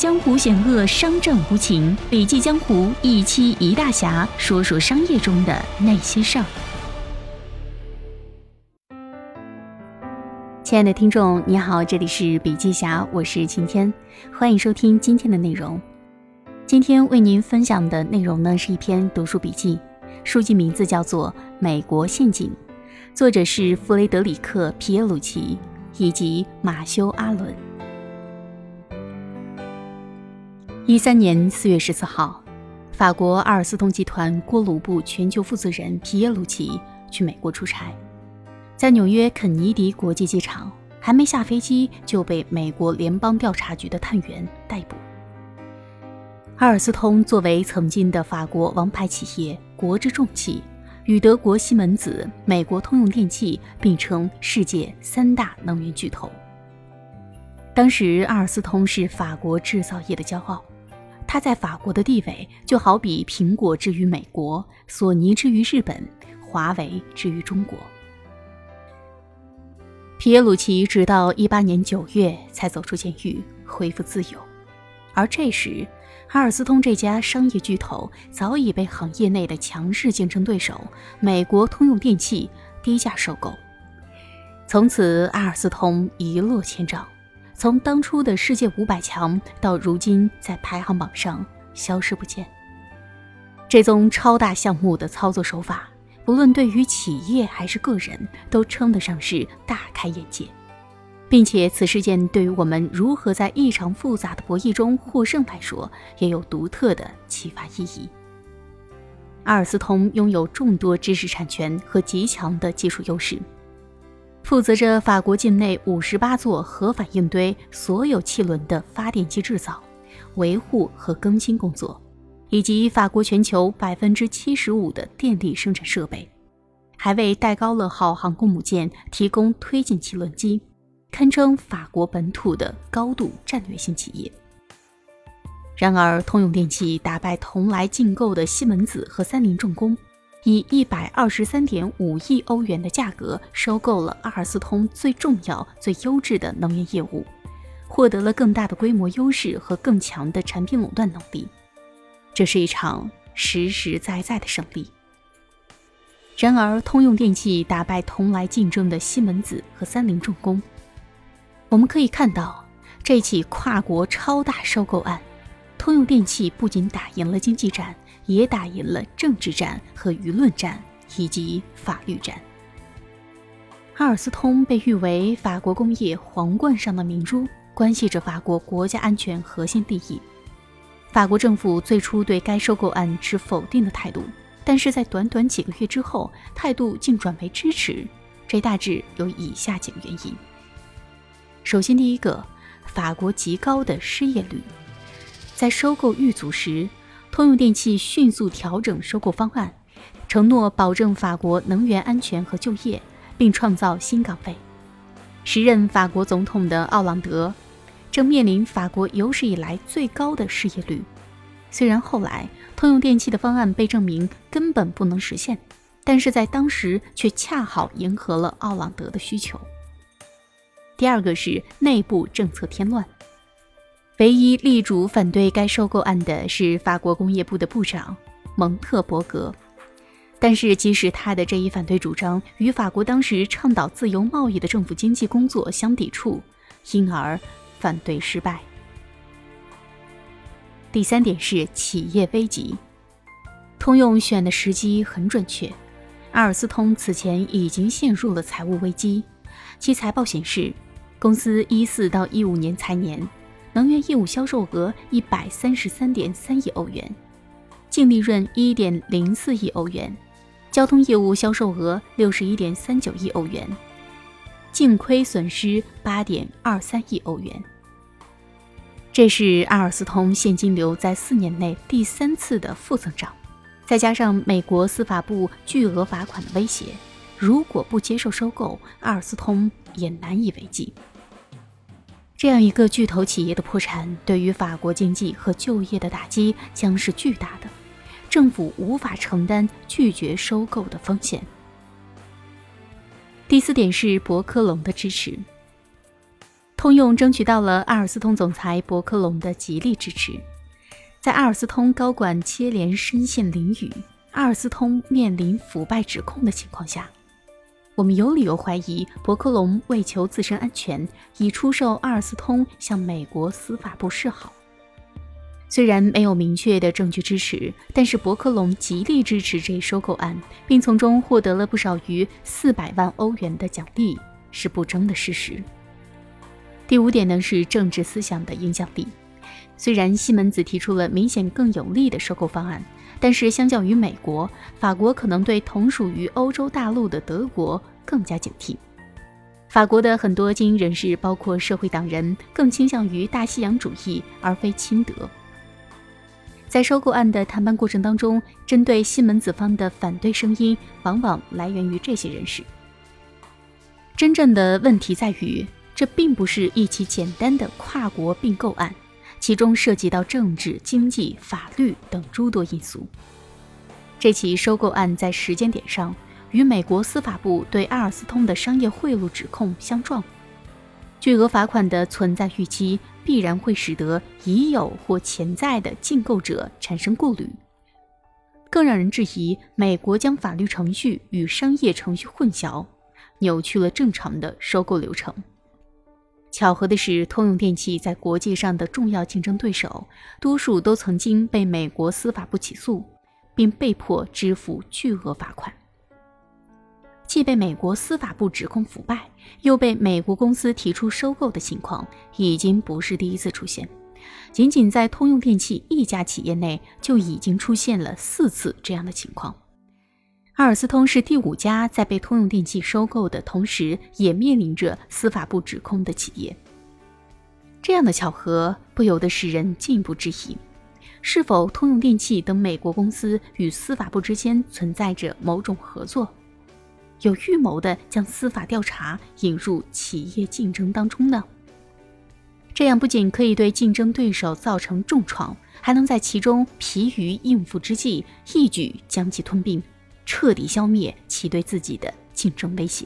江湖险恶，商战无情。笔记江湖一期一大侠，说说商业中的那些事儿。亲爱的听众，你好，这里是笔记侠，我是晴天，欢迎收听今天的内容。今天为您分享的内容呢，是一篇读书笔记，书籍名字叫做《美国陷阱》，作者是弗雷德里克·皮耶鲁奇以及马修·阿伦。一三年四月十四号，法国阿尔斯通集团锅炉部全球负责人皮耶鲁奇去美国出差，在纽约肯尼迪国际机场，还没下飞机就被美国联邦调查局的探员逮捕。阿尔斯通作为曾经的法国王牌企业，国之重器，与德国西门子、美国通用电气并称世界三大能源巨头。当时，阿尔斯通是法国制造业的骄傲。它在法国的地位就好比苹果之于美国，索尼之于日本，华为之于中国。皮耶鲁奇直到一八年九月才走出监狱，恢复自由。而这时，阿尔斯通这家商业巨头早已被行业内的强势竞争对手美国通用电气低价收购，从此阿尔斯通一落千丈。从当初的世界五百强到如今在排行榜上消失不见，这宗超大项目的操作手法，不论对于企业还是个人，都称得上是大开眼界，并且此事件对于我们如何在异常复杂的博弈中获胜来说，也有独特的启发意义。阿尔斯通拥有众多知识产权和极强的技术优势。负责着法国境内五十八座核反应堆所有汽轮的发电机制造、维护和更新工作，以及法国全球百分之七十五的电力生产设备，还为戴高乐号航空母舰提供推进汽轮机，堪称法国本土的高度战略性企业。然而，通用电气打败同来竞购的西门子和三菱重工。以一百二十三点五亿欧元的价格收购了阿尔斯通最重要、最优质的能源业务，获得了更大的规模优势和更强的产品垄断能力。这是一场实实在在的胜利。然而，通用电气打败同来竞争的西门子和三菱重工。我们可以看到，这起跨国超大收购案，通用电气不仅打赢了经济战。也打赢了政治战和舆论战以及法律战。阿尔斯通被誉为法国工业皇冠上的明珠，关系着法国国家安全核心利益。法国政府最初对该收购案持否定的态度，但是在短短几个月之后，态度竟转为支持。这大致有以下几个原因：首先，第一个，法国极高的失业率，在收购遇阻时。通用电气迅速调整收购方案，承诺保证法国能源安全和就业，并创造新岗位。时任法国总统的奥朗德正面临法国有史以来最高的失业率。虽然后来通用电气的方案被证明根本不能实现，但是在当时却恰好迎合了奥朗德的需求。第二个是内部政策添乱。唯一力主反对该收购案的是法国工业部的部长蒙特伯格，但是即使他的这一反对主张与法国当时倡导自由贸易的政府经济工作相抵触，因而反对失败。第三点是企业危机，通用选的时机很准确，阿尔斯通此前已经陷入了财务危机，其财报显示，公司一四到一五年财年。能源业务销售额一百三十三点三亿欧元，净利润一点零四亿欧元；交通业务销售额六十一点三九亿欧元，净亏损失八点二三亿欧元。这是阿尔斯通现金流在四年内第三次的负增长，再加上美国司法部巨额罚款的威胁，如果不接受收购，阿尔斯通也难以为继。这样一个巨头企业的破产，对于法国经济和就业的打击将是巨大的，政府无法承担拒绝收购的风险。第四点是伯科隆的支持。通用争取到了阿尔斯通总裁伯克隆的极力支持。在阿尔斯通高管接连身陷囹圄，阿尔斯通面临腐败指控的情况下，我们有理由怀疑伯克隆为求自身安全，已出售阿尔斯通向美国司法部示好。虽然没有明确的证据支持，但是伯克隆极力支持这一收购案，并从中获得了不少于四百万欧元的奖励，是不争的事实。第五点呢是政治思想的影响力。虽然西门子提出了明显更有利的收购方案，但是相较于美国，法国可能对同属于欧洲大陆的德国更加警惕。法国的很多精英人士，包括社会党人，更倾向于大西洋主义而非亲德。在收购案的谈判过程当中，针对西门子方的反对声音往往来源于这些人士。真正的问题在于，这并不是一起简单的跨国并购案，其中涉及到政治、经济、法律等诸多因素。这起收购案在时间点上与美国司法部对阿尔斯通的商业贿赂指控相撞。巨额罚款的存在预期，必然会使得已有或潜在的竞购者产生顾虑。更让人质疑，美国将法律程序与商业程序混淆，扭曲了正常的收购流程。巧合的是，通用电气在国际上的重要竞争对手，多数都曾经被美国司法部起诉，并被迫支付巨额罚款。既被美国司法部指控腐败，又被美国公司提出收购的情况，已经不是第一次出现。仅仅在通用电气一家企业内，就已经出现了四次这样的情况。阿尔斯通是第五家在被通用电气收购的同时，也面临着司法部指控的企业。这样的巧合，不由得使人进一步质疑：是否通用电气等美国公司与司法部之间存在着某种合作？有预谋的将司法调查引入企业竞争当中呢？这样不仅可以对竞争对手造成重创，还能在其中疲于应付之际，一举将其吞并，彻底消灭其对自己的竞争威胁。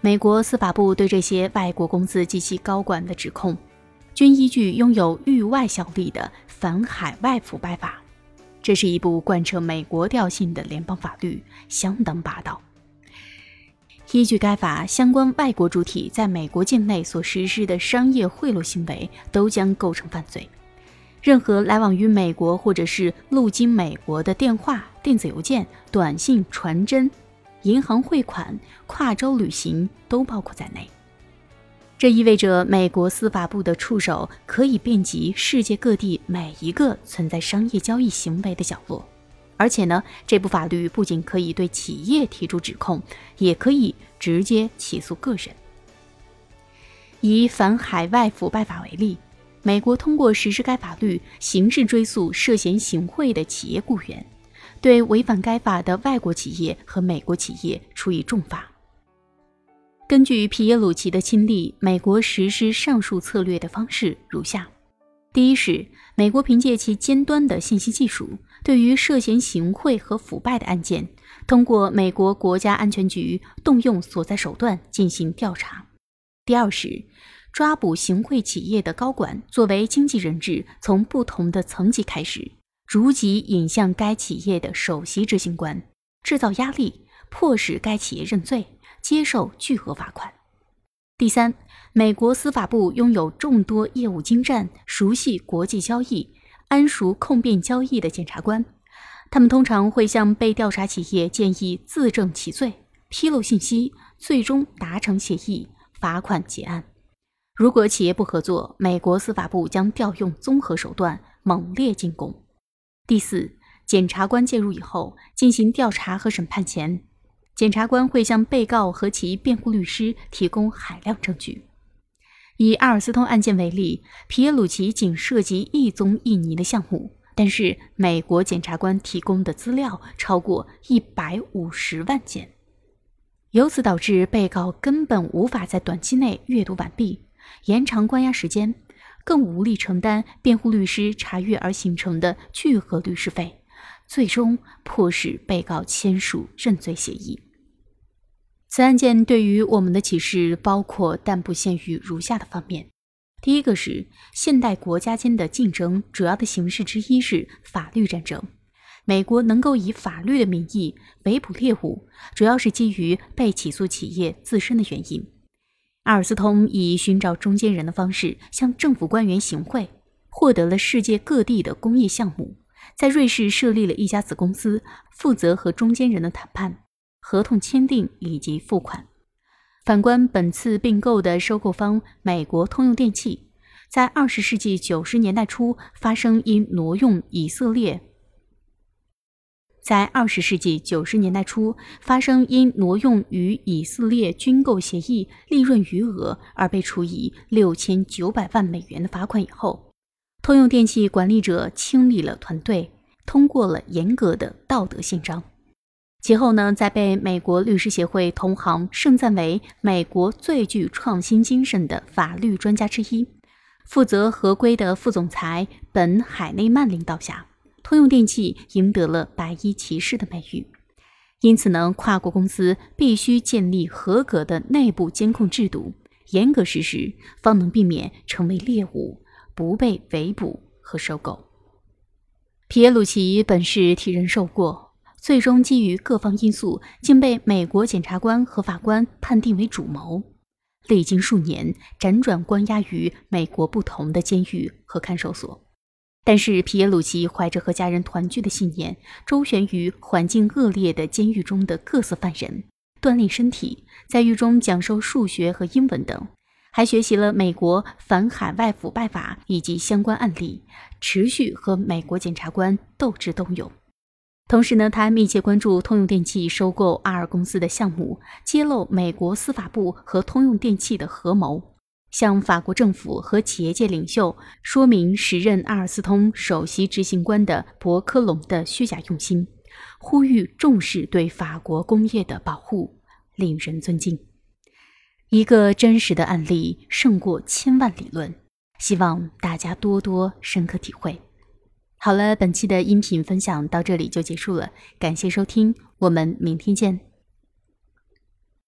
美国司法部对这些外国公司及其高管的指控，均依据拥有域外效力的反海外腐败法。这是一部贯彻美国调性的联邦法律，相当霸道。依据该法，相关外国主体在美国境内所实施的商业贿赂行为，都将构成犯罪。任何来往于美国或者是路经美国的电话、电子邮件、短信、传真、银行汇款、跨州旅行，都包括在内。这意味着美国司法部的触手可以遍及世界各地每一个存在商业交易行为的角落，而且呢，这部法律不仅可以对企业提出指控，也可以直接起诉个人。以反海外腐败法为例，美国通过实施该法律，刑事追诉涉嫌行贿的企业雇员，对违反该法的外国企业和美国企业处以重罚。根据皮耶鲁奇的亲历，美国实施上述策略的方式如下：第一是，美国凭借其尖端的信息技术，对于涉嫌行贿和腐败的案件，通过美国国家安全局动用所在手段进行调查；第二是，抓捕行贿企业的高管，作为经纪人质，从不同的层级开始，逐级引向该企业的首席执行官，制造压力，迫使该企业认罪。接受巨额罚款。第三，美国司法部拥有众多业务精湛、熟悉国际交易、谙熟控辩交易的检察官，他们通常会向被调查企业建议自证其罪、披露信息，最终达成协议，罚款结案。如果企业不合作，美国司法部将调用综合手段，猛烈进攻。第四，检察官介入以后，进行调查和审判前。检察官会向被告和其辩护律师提供海量证据。以阿尔斯通案件为例，皮耶鲁奇仅涉及一宗印尼的项目，但是美国检察官提供的资料超过一百五十万件，由此导致被告根本无法在短期内阅读完毕，延长关押时间，更无力承担辩护律师查阅而形成的巨额律师费，最终迫使被告签署认罪协议。此案件对于我们的启示包括但不限于如下的方面：第一个是现代国家间的竞争主要的形式之一是法律战争。美国能够以法律的名义围捕猎物，主要是基于被起诉企业自身的原因。阿尔斯通以寻找中间人的方式向政府官员行贿，获得了世界各地的工业项目，在瑞士设立了一家子公司，负责和中间人的谈判、合同签订以及付款。反观本次并购的收购方美国通用电气，在二十世纪九十年代初发生因挪用以色列。在二十世纪九十年代初发生因挪用与以色列军购协议利润余额而被处以六千九百万美元的罚款以后，通用电气管理者清理了团队，通过了严格的道德宪章。其后呢，在被美国律师协会同行盛赞为美国最具创新精神的法律专家之一，负责合规的副总裁本海内曼领导下。通用电气赢得了“白衣骑士”的美誉，因此呢，跨国公司必须建立合格的内部监控制度，严格实施，方能避免成为猎物，不被围捕和收购。皮耶鲁奇本是替人受过，最终基于各方因素，竟被美国检察官和法官判定为主谋，历经数年，辗转关押于美国不同的监狱和看守所。但是皮耶鲁奇怀着和家人团聚的信念，周旋于环境恶劣的监狱中的各色犯人，锻炼身体，在狱中讲授数学和英文等，还学习了美国反海外腐败法以及相关案例，持续和美国检察官斗智斗勇。同时呢，他密切关注通用电气收购阿尔公司的项目，揭露美国司法部和通用电气的合谋。向法国政府和企业界领袖说明时任阿尔斯通首席执行官的伯克隆的虚假用心，呼吁重视对法国工业的保护，令人尊敬。一个真实的案例胜过千万理论，希望大家多多深刻体会。好了，本期的音频分享到这里就结束了，感谢收听，我们明天见。